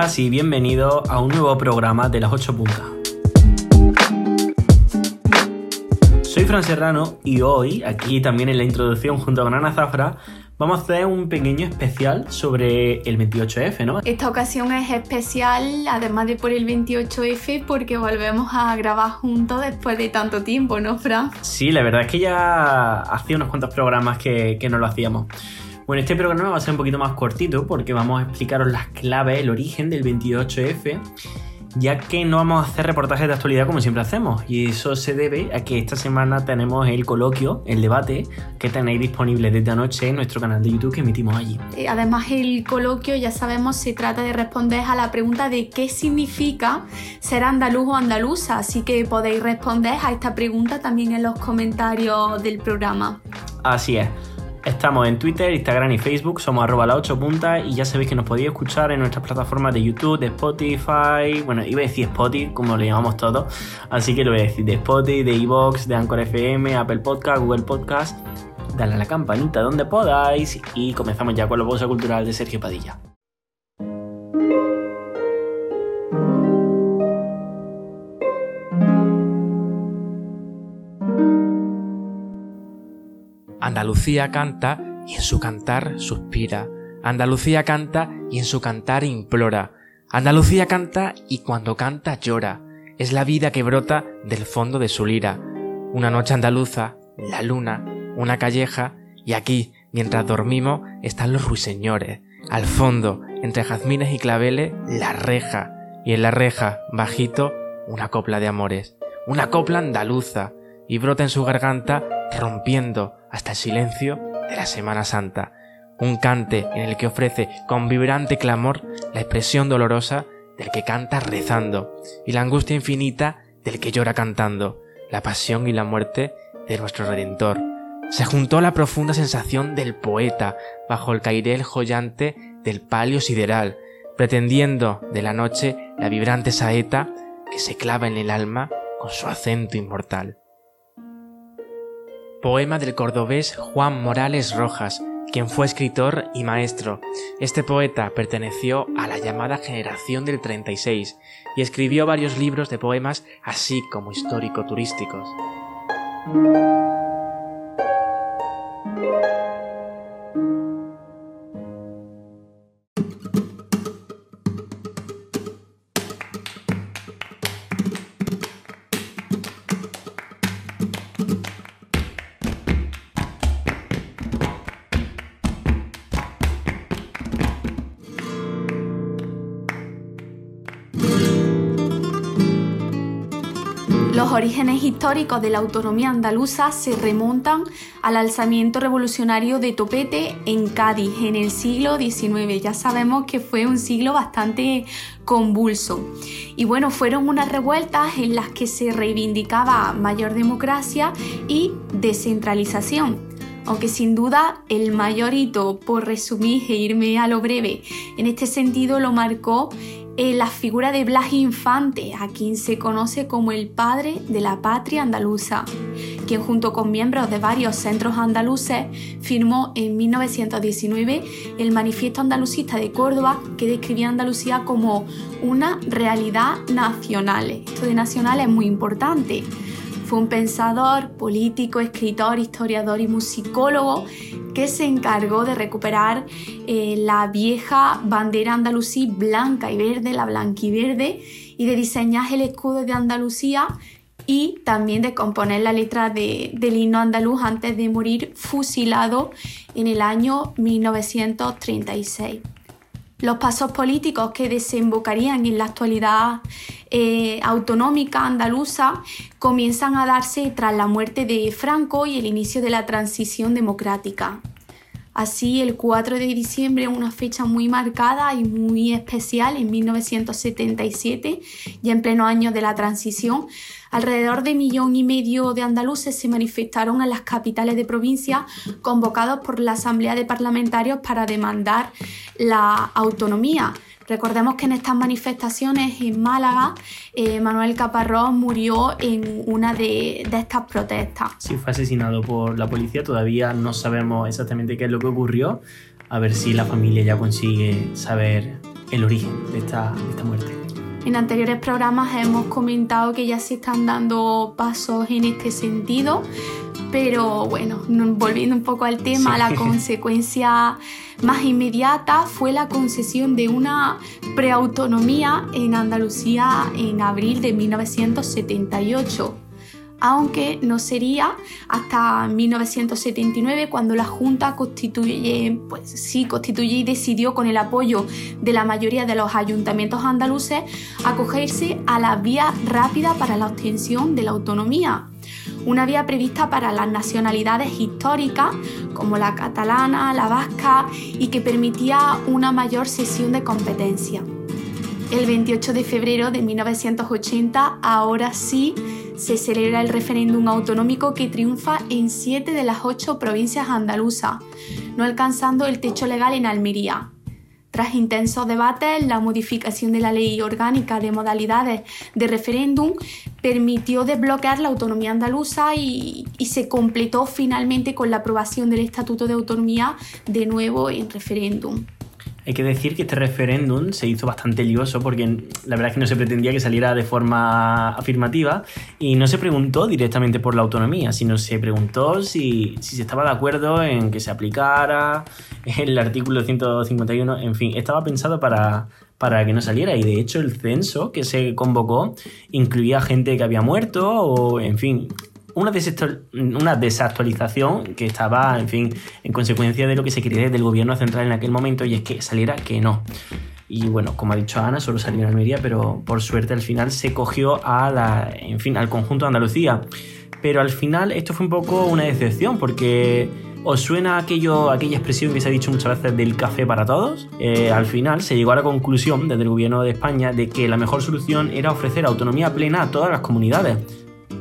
y bienvenidos a un nuevo programa de las 8 puntas. Soy Fran Serrano y hoy, aquí también en la introducción junto con Ana Zafra, vamos a hacer un pequeño especial sobre el 28F, ¿no? Esta ocasión es especial, además de por el 28F, porque volvemos a grabar juntos después de tanto tiempo, ¿no, Fran? Sí, la verdad es que ya hacía unos cuantos programas que, que no lo hacíamos. Bueno, este programa va a ser un poquito más cortito porque vamos a explicaros las claves, el origen del 28F ya que no vamos a hacer reportajes de actualidad como siempre hacemos. Y eso se debe a que esta semana tenemos el coloquio, el debate, que tenéis disponible desde anoche en nuestro canal de YouTube que emitimos allí. Eh, además, el coloquio, ya sabemos, se trata de responder a la pregunta de qué significa ser andaluz o andaluza. Así que podéis responder a esta pregunta también en los comentarios del programa. Así es. Estamos en Twitter, Instagram y Facebook, somos arroba la 8 puntas y ya sabéis que nos podéis escuchar en nuestras plataformas de YouTube, de Spotify, bueno, iba a decir Spotify, como lo llamamos todos, así que lo voy a decir de Spotify, de Evox, de Anchor FM, Apple Podcast, Google Podcast. Dale a la campanita donde podáis y comenzamos ya con la bolsa cultural de Sergio Padilla. Andalucía canta y en su cantar suspira. Andalucía canta y en su cantar implora. Andalucía canta y cuando canta llora. Es la vida que brota del fondo de su lira. Una noche andaluza, la luna, una calleja y aquí, mientras dormimos, están los ruiseñores. Al fondo, entre jazmines y claveles, la reja. Y en la reja, bajito, una copla de amores. Una copla andaluza. Y brota en su garganta, rompiendo hasta el silencio de la Semana Santa, un cante en el que ofrece con vibrante clamor la expresión dolorosa del que canta rezando y la angustia infinita del que llora cantando, la pasión y la muerte de nuestro Redentor. Se juntó la profunda sensación del poeta bajo el cairel joyante del palio sideral, pretendiendo de la noche la vibrante saeta que se clava en el alma con su acento inmortal. Poema del cordobés Juan Morales Rojas, quien fue escritor y maestro. Este poeta perteneció a la llamada generación del 36 y escribió varios libros de poemas así como histórico-turísticos. Orígenes históricos de la autonomía andaluza se remontan al alzamiento revolucionario de Topete en Cádiz en el siglo XIX. Ya sabemos que fue un siglo bastante convulso. Y bueno, fueron unas revueltas en las que se reivindicaba mayor democracia y descentralización. Aunque sin duda el mayor hito, por resumir e irme a lo breve, en este sentido lo marcó la figura de Blas Infante, a quien se conoce como el padre de la patria andaluza, quien junto con miembros de varios centros andaluces firmó en 1919 el Manifiesto Andalucista de Córdoba que describía Andalucía como una realidad nacional. Esto de nacional es muy importante fue un pensador, político, escritor, historiador y musicólogo que se encargó de recuperar eh, la vieja bandera andalusí blanca y verde, la blanquiverde, y de diseñar el escudo de Andalucía y también de componer la letra del himno andaluz antes de morir fusilado en el año 1936 los pasos políticos que desembocarían en la actualidad eh, autonómica andaluza comienzan a darse tras la muerte de Franco y el inicio de la transición democrática. Así, el 4 de diciembre, una fecha muy marcada y muy especial, en 1977, ya en pleno año de la transición, alrededor de millón y medio de andaluces se manifestaron en las capitales de provincia convocados por la Asamblea de Parlamentarios para demandar la autonomía. Recordemos que en estas manifestaciones en Málaga, eh, Manuel Caparrós murió en una de, estas protestas. Sí, fue asesinado por la policía. Todavía no sabemos exactamente qué es lo que ocurrió. A ver si la familia ya consigue saber el origen de esta, de esta muerte. En anteriores programas hemos comentado que ya se están dando pasos en este sentido, pero bueno, volviendo un poco al tema, la consecuencia más inmediata fue la concesión de una preautonomía en Andalucía en abril de 1978 aunque no sería hasta 1979 cuando la Junta constituye, pues sí, constituye y decidió con el apoyo de la mayoría de los ayuntamientos andaluces acogerse a la vía rápida para la obtención de la autonomía una vía prevista para las nacionalidades históricas como la catalana, la vasca y que permitía una mayor sesión de competencia. El 28 de febrero de 1980, ahora sí, se celebra el referéndum autonómico que triunfa en siete de las ocho provincias andaluzas, no alcanzando el techo legal en Almería. Tras intensos debates, la modificación de la ley orgánica de modalidades de referéndum permitió desbloquear la autonomía andaluza y, y, se completó finalmente con la aprobación del Estatuto de Autonomía de nuevo en referéndum. Hay que decir que este referéndum se hizo bastante lioso porque la verdad es que no se pretendía que saliera de forma afirmativa y no se preguntó directamente por la autonomía, sino se preguntó si, se estaba de acuerdo en que se aplicara el artículo 151, en fin, estaba pensado para, para que no saliera y de hecho el censo que se convocó incluía gente que había muerto o en fin una, una desactualización que estaba, en fin, en consecuencia de lo que se quería desde el gobierno central en aquel momento y es que saliera que no. Y bueno, como ha dicho Ana, solo salió en Almería, pero por suerte al final se cogió a la, en fin, al conjunto de Andalucía. Pero al final esto fue un poco una decepción porque ¿Os suena aquello, aquella expresión que se ha dicho muchas veces del café para todos? Eh, al final se llegó a la conclusión desde el gobierno de España de que la mejor solución era ofrecer autonomía plena a todas las comunidades,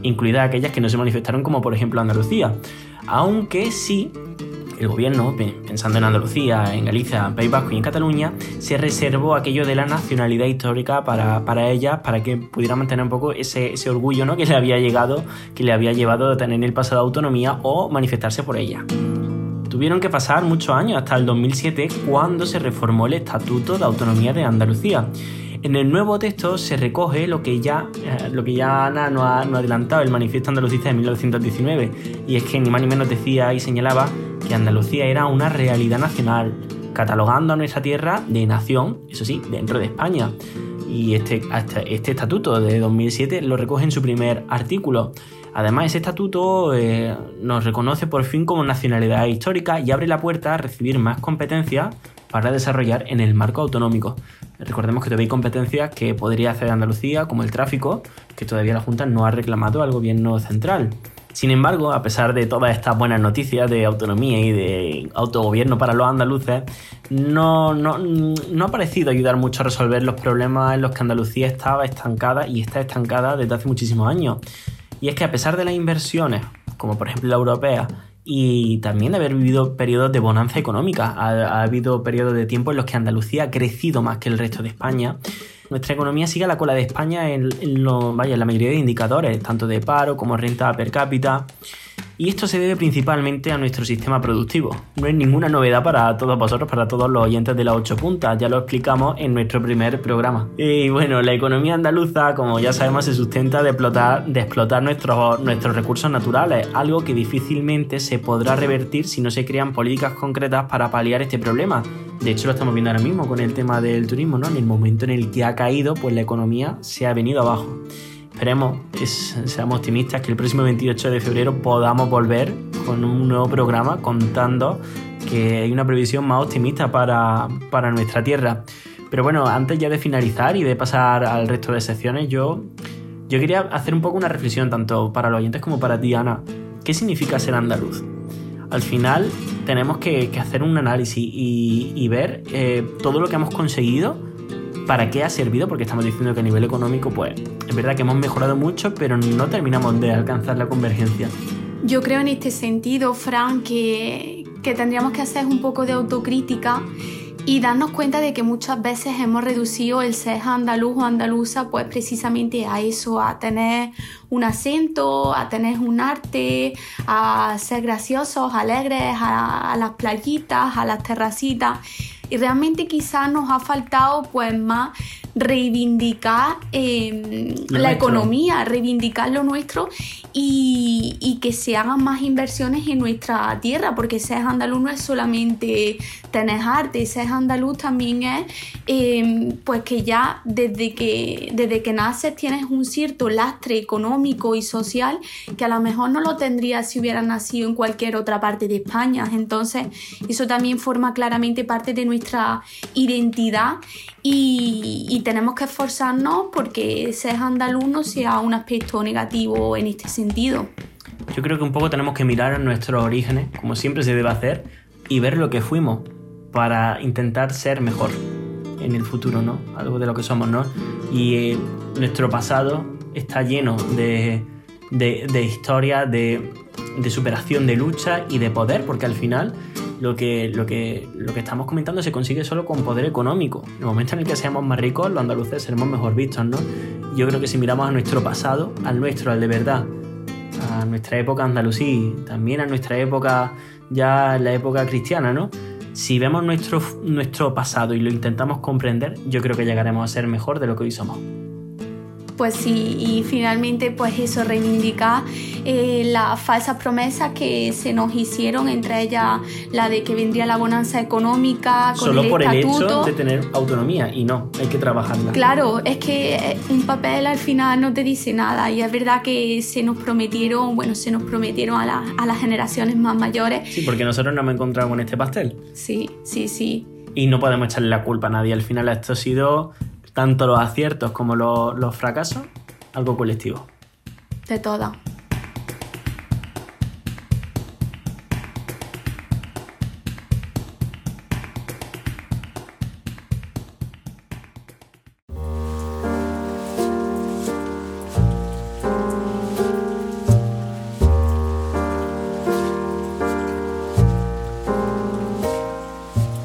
incluidas aquellas que no se manifestaron como por ejemplo Andalucía. Aunque sí, el gobierno, pensando en Andalucía, en Galicia, País Vasco y en Cataluña, se reservó aquello de la nacionalidad histórica para, para ellas, para que pudiera mantener un poco ese, ese, orgullo ¿no? que le había llegado, que le había llevado a tener en el pasado autonomía o manifestarse por ella. Tuvieron que pasar muchos años hasta el 2007 cuando se reformó el Estatuto de Autonomía de Andalucía en el nuevo texto se recoge lo que ya, eh, lo que ya Ana nos ha, adelantado, el Manifiesto Andalucista de 1919, y es que ni más ni menos decía y señalaba que Andalucía era una realidad nacional, catalogando a nuestra tierra de nación, eso sí, dentro de España. Y este, este estatuto de 2007 lo recoge en su primer artículo. Además, ese estatuto eh, nos reconoce por fin como nacionalidad histórica y abre la puerta a recibir más competencias para desarrollar en el marco autonómico. Recordemos que todavía hay competencias que podría hacer Andalucía, como el tráfico, que todavía la Junta no ha reclamado al gobierno central. Sin embargo, a pesar de todas estas buenas noticias de autonomía y de autogobierno para los andaluces, no, ha parecido ayudar mucho a resolver los problemas en los que Andalucía estaba estancada y está estancada desde hace muchísimos años. Y es que a pesar de las inversiones, como por ejemplo la europea, y también de haber vivido periodos de bonanza económica. Ha, habido periodos de tiempo en los que Andalucía ha crecido más que el resto de España. Nuestra economía sigue a la cola de España en, vaya, en la mayoría de indicadores, tanto de paro como renta per cápita. Y esto se debe principalmente a nuestro sistema productivo. No es ninguna novedad para todos vosotros, para todos los oyentes de las 8 puntas, ya lo explicamos en nuestro primer programa. Y bueno, la economía andaluza, como ya sabemos, se sustenta de explotar, de explotar nuestros, nuestros recursos naturales, algo que difícilmente se podrá revertir si no se crean políticas concretas para paliar este problema. De hecho, lo estamos viendo ahora mismo con el tema del turismo, ¿no? En el momento en el que ha caído, pues la economía se ha venido abajo. Esperemos, seamos optimistas, que el próximo 28 de febrero podamos volver con un nuevo programa contando que hay una previsión más optimista para, nuestra tierra. Pero bueno, antes ya de finalizar y de pasar al resto de secciones, yo, yo quería hacer un poco una reflexión tanto para los oyentes como para ti, Ana. ¿Qué significa ser andaluz? Al final tenemos que, hacer un análisis y, ver eh, todo lo que hemos conseguido para qué ha servido, porque estamos diciendo que a nivel económico, pues es verdad que hemos mejorado mucho, pero no terminamos de alcanzar la convergencia. Yo creo en este sentido, Fran, que, que tendríamos que hacer un poco de autocrítica y darnos cuenta de que muchas veces hemos reducido el ser andaluz o andaluza pues precisamente a eso, a tener un acento, a tener un arte, a ser graciosos, alegres, a, a las playitas, a las terracitas y realmente quizás nos ha faltado pues más reivindicar em, la economía, reivindicar lo nuestro y, que se hagan más inversiones en nuestra tierra, porque ser andaluz no es solamente tener arte, ser andaluz también es em, pues que ya desde que, desde que naces tienes un cierto lastre económico y social que a lo mejor no lo tendrías si hubieras nacido en cualquier otra parte de España. Entonces, eso también forma claramente parte de nuestra identidad y, tenemos que esforzarnos porque ser andaluz no sea un aspecto negativo en este sentido. Yo creo que un poco tenemos que mirar a nuestros orígenes, como siempre se debe hacer, y ver lo que fuimos para intentar ser mejor en el futuro, ¿no? Algo de lo que somos, ¿no? Y eh, nuestro pasado está lleno de, de, de historias, de, de superación, de lucha y de poder, porque al final lo que, lo, que, lo que estamos comentando se consigue solo con poder económico. En el momento en el que seamos más ricos, los andaluces seremos mejor vistos, ¿no? Yo creo que si miramos a nuestro pasado, al nuestro, al de verdad, a nuestra época andalusí, también a nuestra época, ya la época cristiana, ¿no? Si vemos nuestro, nuestro pasado y lo intentamos comprender, yo creo que llegaremos a ser mejor de lo que hoy somos pues sí, y finalmente pues eso reivindica eh, las falsas promesas que se nos hicieron, entre ellas la de que vendría la bonanza económica con Solo por el hecho de tener autonomía y no, hay que trabajarla. Claro, es que eh, un papel al final no te dice nada y es verdad que se nos prometieron, bueno, se nos prometieron a, a las generaciones más mayores. Sí, porque nosotros no hemos encontrado con este pastel. Sí, sí, sí. Y no podemos echarle la culpa a nadie, al final esto ha sido tanto los aciertos como los, fracasos, algo colectivo. De todas.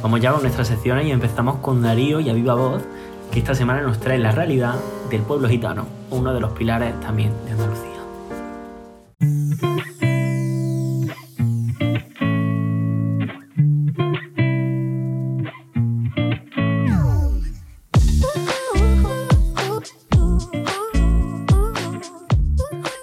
Vamos ya con nuestras secciones y empezamos con Darío y a viva voz que esta semana nos trae la realidad del pueblo gitano, uno de los pilares también de Andalucía.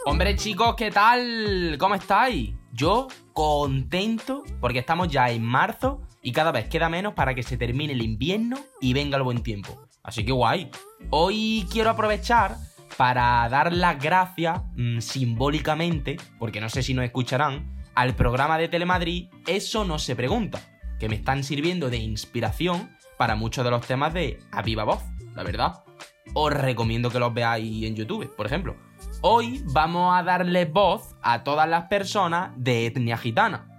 Hombre chicos, ¿qué tal? ¿Cómo estáis? Yo contento porque estamos ya en marzo y cada vez queda menos para que se termine el invierno y venga el buen tiempo. Así que guay. Hoy quiero aprovechar para dar las gracias mm, simbólicamente, porque no sé si nos escucharán, al programa de Telemadrid Eso no se pregunta, que me están sirviendo de inspiración para muchos de los temas de A Viva Voz, la verdad. Os recomiendo que los veáis en YouTube, por ejemplo. Hoy vamos a darle voz a todas las personas de etnia gitana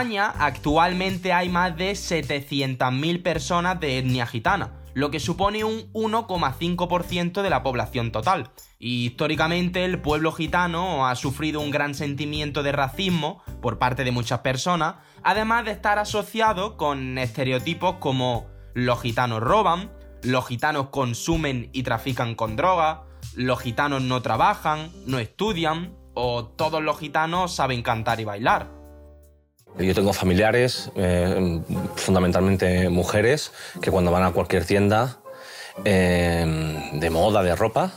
España actualmente hay más de 700.000 personas de etnia gitana, lo que supone un 1,5% de la población total. Y históricamente el pueblo gitano ha sufrido un gran sentimiento de racismo por parte de muchas personas, además de estar asociado con estereotipos como los gitanos roban, los gitanos consumen y trafican con droga, los gitanos no trabajan, no estudian, o todos los gitanos saben cantar y bailar. Yo tengo familiares, eh, fundamentalmente mujeres, que cuando van a cualquier tienda eh, de moda, de ropa,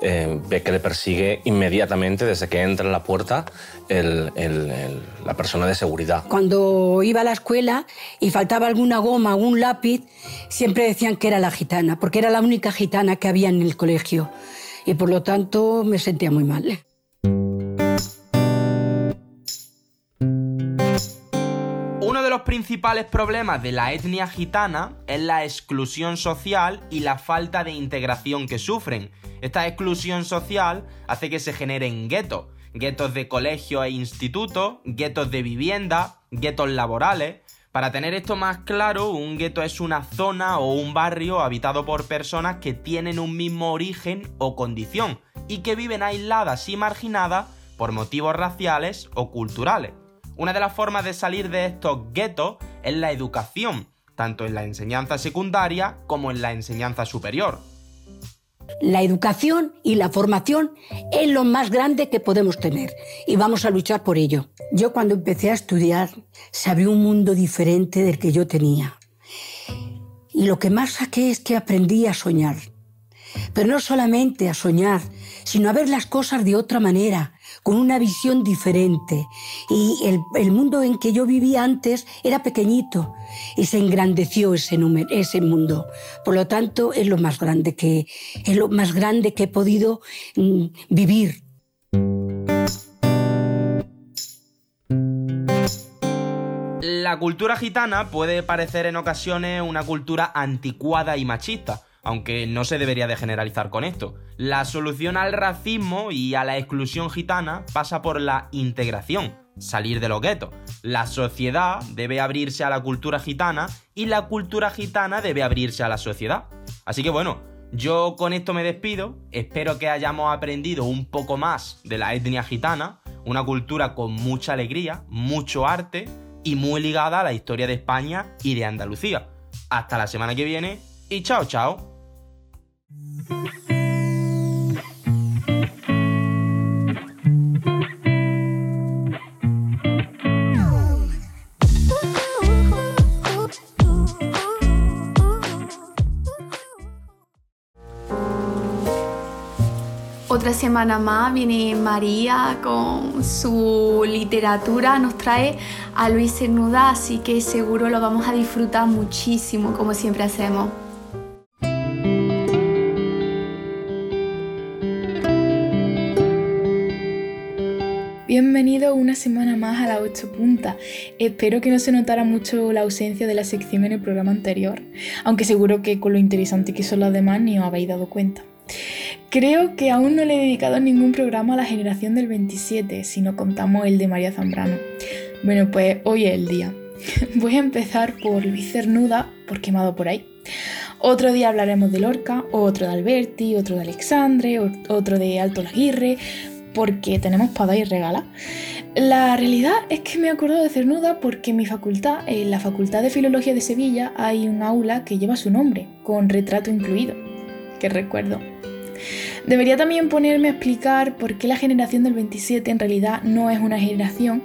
eh, ve que le persigue inmediatamente desde que entra en la puerta la persona de seguridad. Cuando iba a la escuela y faltaba alguna goma, algún lápiz, siempre decían que era la gitana, porque era la única gitana que había en el colegio. Y por lo tanto me sentía muy mal. Los principales problemas de la etnia gitana es la exclusión social y la falta de integración que sufren. Esta exclusión social hace que se generen guetos, guetos de colegio e institutos, guetos de vivienda, guetos laborales. Para tener esto más claro, un gueto es una zona o un barrio habitado por personas que tienen un mismo origen o condición y que viven aisladas y marginadas por motivos raciales o culturales. Una de las formas de salir de estos guetos es la educación. tanto en la enseñanza secundaria como en la enseñanza superior. La educación y la formación es lo más grande que podemos tener y vamos a luchar por ello. Yo cuando empecé a estudiar sabía un mundo diferente del que yo tenía. Y lo que más saqué es que aprendí a soñar. Pero no solamente a soñar, sino a ver las cosas de otra manera, con una visión diferente. Y el, mundo en que yo vivía antes era pequeñito y se engrandeció ese, número, ese mundo. Por lo tanto, es lo más grande que, es lo más grande que he podido mm, vivir. La cultura gitana puede parecer en ocasiones una cultura anticuada y machista, aunque no se debería de generalizar con esto. La solución al racismo y a la exclusión gitana pasa por la integración, salir de los guetos. La sociedad debe abrirse a la cultura gitana y la cultura gitana debe abrirse a la sociedad. Así que bueno, yo con esto me despido, espero que hayamos aprendido un poco más de la etnia gitana, una cultura con mucha alegría, mucho arte y muy ligada a la historia de España y de Andalucía. Hasta la semana que viene y chao chao. Semana más viene María con su literatura, nos trae a Luis Cernuda, así que seguro lo vamos a disfrutar muchísimo, como siempre hacemos. Bienvenido una semana más a la 8 punta. Espero que no se notara mucho la ausencia de la sección en el programa anterior, aunque seguro que con lo interesante que son las demás ni os habéis dado cuenta. Creo que aún no le he dedicado ningún programa a la generación del 27, si no contamos el de María Zambrano. Bueno, pues hoy es el día. Voy a empezar por Luis Cernuda, por quemado por ahí. Otro día hablaremos de Lorca, otro de Alberti, otro de Alexandre, otro de Alto Laguirre, porque tenemos para y regala. La realidad es que me acuerdo de Cernuda porque en mi facultad, en la Facultad de Filología de Sevilla, hay un aula que lleva su nombre, con retrato incluido. Que recuerdo. Debería también ponerme a explicar por qué la generación del 27 en realidad no es una generación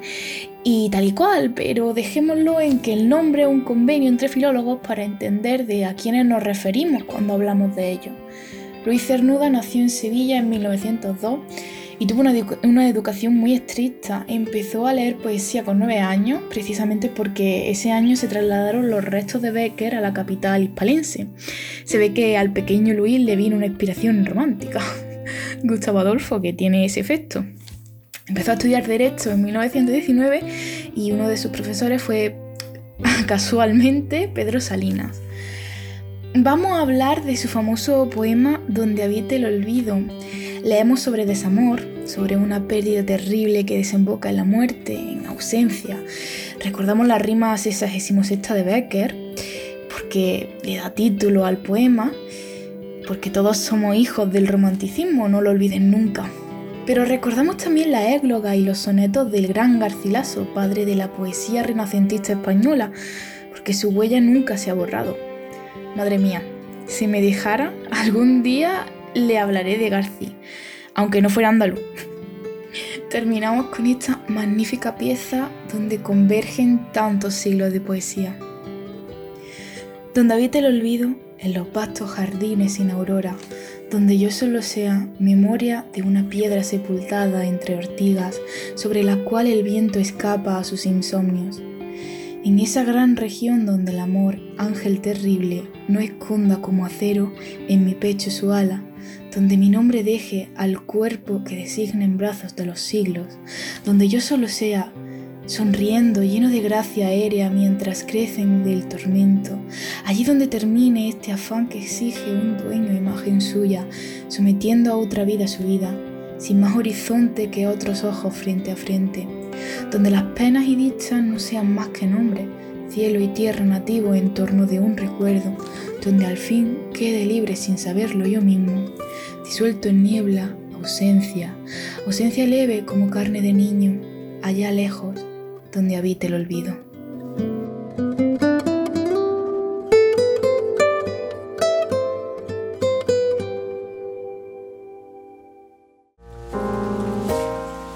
y tal y cual, pero dejémoslo en que el nombre es un convenio entre filólogos para entender de a quiénes nos referimos cuando hablamos de ello. Luis Cernuda nació en Sevilla en 1902 y tuvo una, educación muy estricta. Empezó a leer poesía con nueve años, precisamente porque ese año se trasladaron los restos de Becker a la capital hispalense. Se ve que al pequeño Luis le vino una inspiración romántica. Gustavo Adolfo, que tiene ese efecto. Empezó a estudiar Derecho en 1919 y uno de sus profesores fue casualmente Pedro Salinas. Vamos a hablar de su famoso poema Donde habite el olvido. Leemos sobre desamor, sobre una pérdida terrible que desemboca en la muerte, en ausencia. Recordamos la rima 66 de Becker, porque le da título al poema, porque todos somos hijos del romanticismo, no lo olviden nunca. Pero recordamos también la égloga y los sonetos del gran Garcilaso, padre de la poesía renacentista española, porque su huella nunca se ha borrado. Madre mía, si me dejara, algún día le hablaré de García, aunque no fuera andaluz. Terminamos con esta magnífica pieza donde convergen tantos siglos de poesía. Donde habite el olvido, en los vastos jardines sin aurora, donde yo solo sea memoria de una piedra sepultada entre ortigas sobre la cual el viento escapa a sus insomnios en esa gran región donde el amor, ángel terrible, no esconda como acero en mi pecho su ala, donde mi nombre deje al cuerpo que designa en brazos de los siglos, donde yo solo sea sonriendo, lleno de gracia aérea mientras crecen del tormento, allí donde termine este afán que exige un dueño imagen suya, sometiendo a otra vida su vida, sin más horizonte que otros ojos frente a frente donde las penas y dichas no sean más que nombre, cielo y tierra nativo en torno de un recuerdo, donde al fin quede libre sin saberlo yo mismo, disuelto en niebla, ausencia, ausencia leve como carne de niño, allá lejos, donde habite el olvido.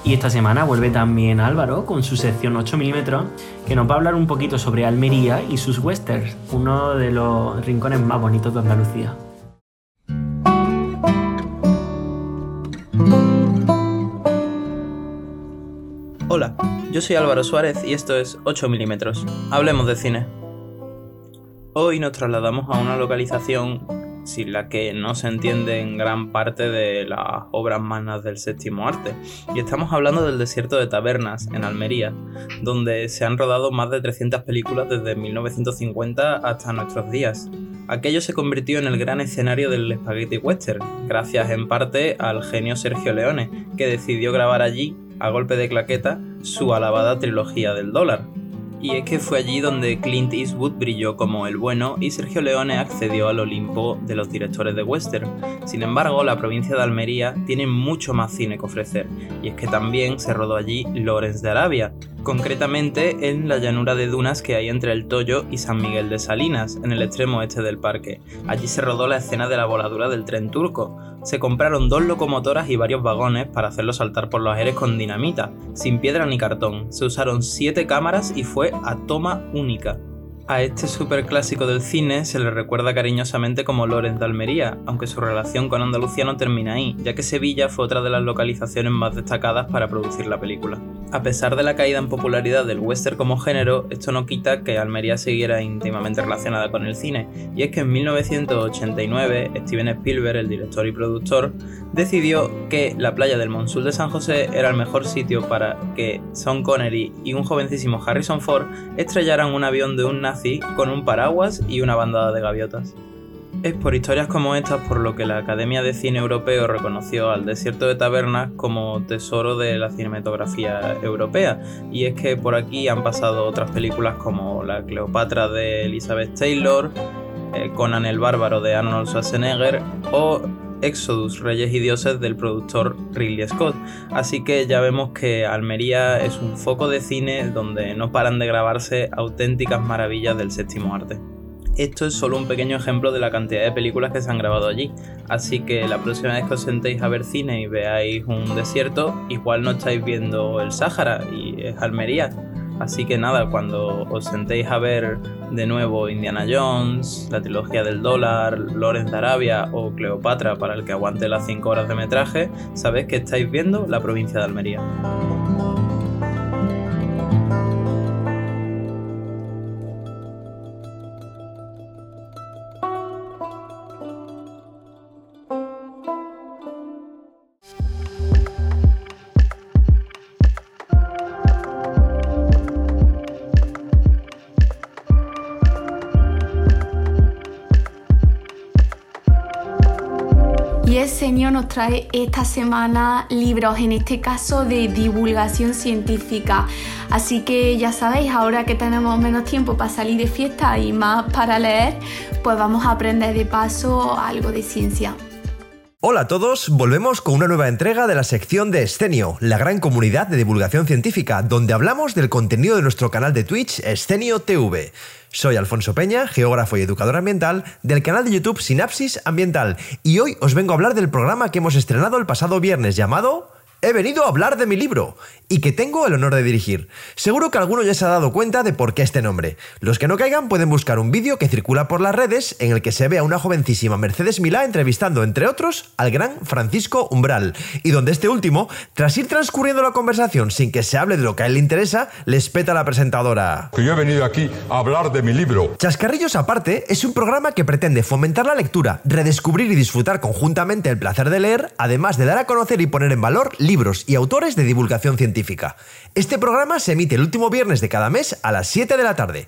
Y esta semana vuelve también Álvaro con su sección 8 milímetros, que nos va a hablar un poquito sobre Almería y sus westerns, uno de los rincones más bonitos de Andalucía. Hola, yo soy Álvaro Suárez y esto es 8 milímetros. Hablemos de cine. Hoy nos trasladamos a una localización sin la que no se entiende en gran parte de las obras magnas del séptimo arte. Y estamos hablando del desierto de Tabernas, en Almería, donde se han rodado más de 300 películas desde 1950 hasta nuestros días. Aquello se convirtió en el gran escenario del spaghetti western, gracias en parte al genio Sergio Leone, que decidió grabar allí, a golpe de claqueta, su alabada trilogía del dólar, y es que fue allí donde Clint Eastwood brilló como el bueno y Sergio Leone accedió al Olimpo de los directores de western. Sin embargo, la provincia de Almería tiene mucho más cine que ofrecer, y es que también se rodó allí Lawrence de Arabia, concretamente en la llanura de dunas que hay entre el Toyo y San Miguel de Salinas, en el extremo este del parque. Allí se rodó la escena de la voladura del tren turco, se compraron dos locomotoras y varios vagones para hacerlo saltar por los aires con dinamita, sin piedra ni cartón. Se usaron siete cámaras y fue a toma única. A este superclásico del cine se le recuerda cariñosamente como Lorenz de Almería, aunque su relación con Andalucía no termina ahí, ya que Sevilla fue otra de las localizaciones más destacadas para producir la película. A pesar de la caída en popularidad del western como género, esto no quita que Almería siguiera íntimamente relacionada con el cine, y es que en 1989 Steven Spielberg, el director y productor, decidió que la playa del Monsul de San José era el mejor sitio para que Sean Connery y un jovencísimo Harrison Ford estrellaran un avión de un con un paraguas y una bandada de gaviotas. Es por historias como estas por lo que la Academia de Cine Europeo reconoció al Desierto de Tabernas como tesoro de la cinematografía europea, y es que por aquí han pasado otras películas como La Cleopatra de Elizabeth Taylor, eh, Conan el Bárbaro de Arnold Schwarzenegger o Exodus, Reyes y Dioses del productor Ridley Scott. Así que ya vemos que Almería es un foco de cine donde no paran de grabarse auténticas maravillas del séptimo arte. Esto es solo un pequeño ejemplo de la cantidad de películas que se han grabado allí, así que la próxima vez que os sentéis a ver cine y veáis un desierto, igual no estáis viendo el Sáhara y es Almería, Así que nada, cuando os sentéis a ver de nuevo Indiana Jones, la trilogía del dólar, Lorenz de Arabia o Cleopatra para el que aguante las 5 horas de metraje, sabéis que estáis viendo la provincia de Almería. Trae esta semana libros, en este caso de divulgación científica. Así que ya sabéis, ahora que tenemos menos tiempo para salir de fiesta y más para leer, pues vamos a aprender de paso algo de ciencia. Hola a todos, volvemos con una nueva entrega de la sección de Escenio, la gran comunidad de divulgación científica, donde hablamos del contenido de nuestro canal de Twitch Escenio TV. Soy Alfonso Peña, geógrafo y educador ambiental del canal de YouTube Sinapsis Ambiental, y hoy os vengo a hablar del programa que hemos estrenado el pasado viernes llamado He venido a hablar de mi libro y que tengo el honor de dirigir. Seguro que alguno ya se ha dado cuenta de por qué este nombre. Los que no caigan pueden buscar un vídeo que circula por las redes en el que se ve a una jovencísima Mercedes Milá entrevistando, entre otros, al gran Francisco Umbral, y donde este último, tras ir transcurriendo la conversación sin que se hable de lo que a él le interesa, le espeta a la presentadora. Que yo he venido aquí a hablar de mi libro. Chascarrillos aparte es un programa que pretende fomentar la lectura, redescubrir y disfrutar conjuntamente el placer de leer, además de dar a conocer y poner en valor libros y autores de divulgación científica. Este programa se emite el último viernes de cada mes a las 7 de la tarde.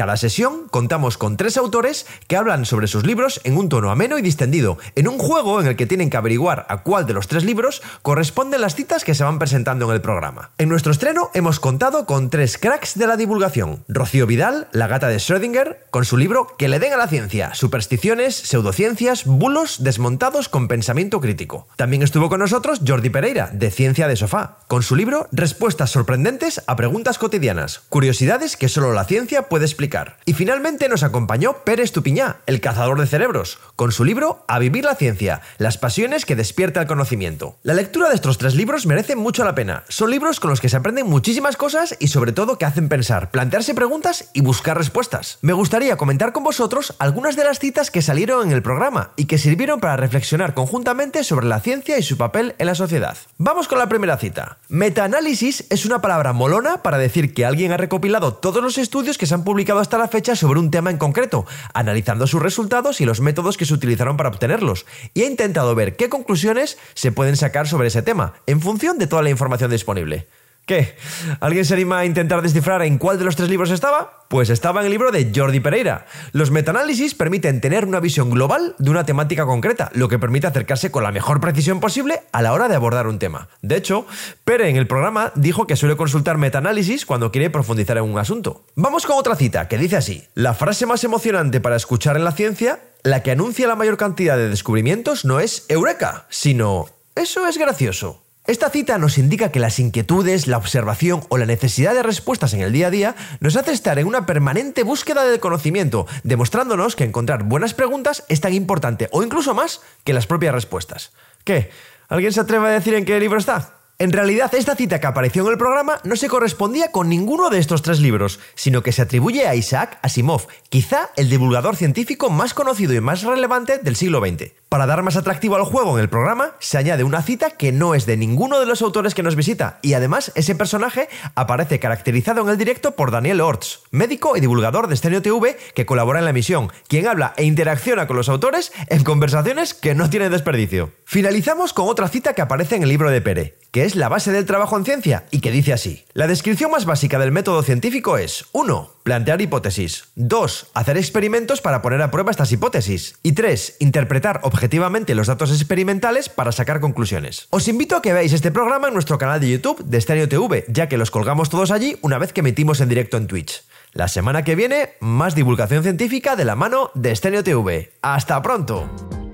Cada sesión contamos con tres autores que hablan sobre sus libros en un tono ameno y distendido, en un juego en el que tienen que averiguar a cuál de los tres libros corresponden las citas que se van presentando en el programa. En nuestro estreno hemos contado con tres cracks de la divulgación. Rocío Vidal, la gata de Schrödinger, con su libro Que le den a la ciencia, supersticiones, pseudociencias, bulos desmontados con pensamiento crítico. También estuvo con nosotros Jordi Pereira, de Ciencia de Sofá, con su libro Respuestas sorprendentes a preguntas cotidianas, curiosidades que solo la ciencia puede explicar Y finalmente nos acompañó Pérez Estupiñá, el cazador de cerebros, con su libro A vivir la ciencia, las pasiones que despierta el conocimiento. La lectura de estos tres libros merece mucho la pena. Son libros con los que se aprenden muchísimas cosas y sobre todo que hacen pensar, plantearse preguntas y buscar respuestas. Me gustaría comentar con vosotros algunas de las citas que salieron en el programa y que sirvieron para reflexionar conjuntamente sobre la ciencia y su papel en la sociedad. Vamos con la primera cita. Metaanálisis es una palabra molona para decir que alguien ha recopilado todos los estudios que se han publicado hasta la fecha sobre un tema en concreto, analizando sus resultados y los métodos que se utilizaron para obtenerlos, y ha intentado ver qué conclusiones se pueden sacar sobre ese tema, en función de toda la información disponible. ¿Qué? ¿Alguien se anima a intentar descifrar en cuál de los tres libros estaba? Pues estaba en el libro de Jordi Pereira. Los metaanálisis permiten tener una visión global de una temática concreta, lo que permite acercarse con la mejor precisión posible a la hora de abordar un tema. De hecho, Pere en el programa dijo que suele consultar metaanálisis cuando quiere profundizar en un asunto. Vamos con otra cita que dice así: La frase más emocionante para escuchar en la ciencia, la que anuncia la mayor cantidad de descubrimientos, no es Eureka, sino Eso es gracioso. Esta cita nos indica que las inquietudes, la observación o la necesidad de respuestas en el día a día nos hace estar en una permanente búsqueda de conocimiento, demostrándonos que encontrar buenas preguntas es tan importante o incluso más que las propias respuestas. ¿Qué? ¿Alguien se atreve a decir en qué libro está? En realidad, esta cita que apareció en el programa no se correspondía con ninguno de estos tres libros, sino que se atribuye a Isaac Asimov, quizá el divulgador científico más conocido y más relevante del siglo XX. Para dar más atractivo al juego en el programa, se añade una cita que no es de ninguno de los autores que nos visita, y además ese personaje aparece caracterizado en el directo por Daniel Orts, médico y divulgador de Stereo TV que colabora en la emisión, quien habla e interacciona con los autores en conversaciones que no tienen desperdicio. Finalizamos con otra cita que aparece en el libro de Pere, que es la base del trabajo en ciencia y que dice así. La descripción más básica del método científico es 1. Plantear hipótesis. 2. Hacer experimentos para poner a prueba estas hipótesis. Y 3. Interpretar objetivamente los datos experimentales para sacar conclusiones. Os invito a que veáis este programa en nuestro canal de YouTube de Stereo TV, ya que los colgamos todos allí una vez que emitimos en directo en Twitch. La semana que viene, más divulgación científica de la mano de Stereo TV. ¡Hasta pronto!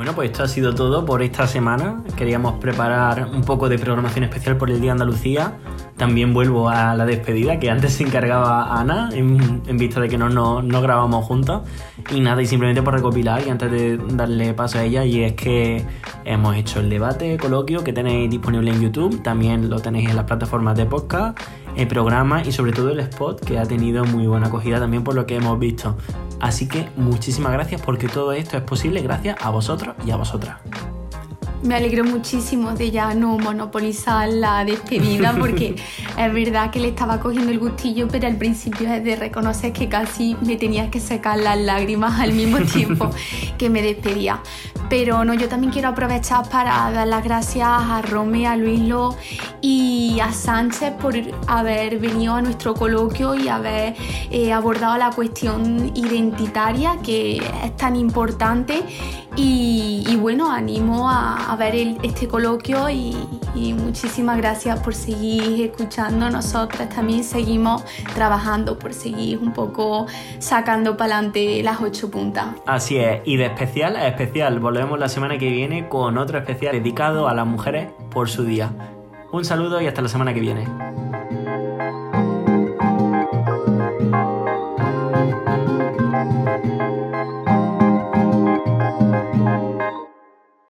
Bueno, pues esto ha sido todo por esta semana. Queríamos preparar un poco de programación especial por el Día de Andalucía. También vuelvo a la despedida, que antes se encargaba Ana, en, vista de que no, no, no grabamos juntos. Y nada, y simplemente por recopilar y antes de darle paso a ella, y es que hemos hecho el debate, coloquio que tenéis disponible en YouTube, también lo tenéis en las plataformas de podcast, el programa y sobre todo el spot, que ha tenido muy buena acogida también por lo que hemos visto. Así que muchísimas gracias porque todo esto es posible gracias a vosotros y a vosotras. Me alegro muchísimo de ya no monopolizar la despedida porque es verdad que le estaba cogiendo el gustillo, pero al principio es de reconocer que casi me tenía que secar las lágrimas al mismo tiempo que me despedía. Pero no, yo también quiero aprovechar para dar las gracias a Rome, a Luislo y a Sánchez por haber venido a nuestro coloquio y haber eh, abordado la cuestión identitaria que es tan importante. Y, bueno, animo a, ver este coloquio y, y muchísimas gracias por seguir escuchando. Nosotras también seguimos trabajando por seguir un poco sacando para adelante las ocho puntas. Así es, y de especial a especial, volvemos la semana que viene con otro especial dedicado a las mujeres por su día. Un saludo y hasta la semana que viene.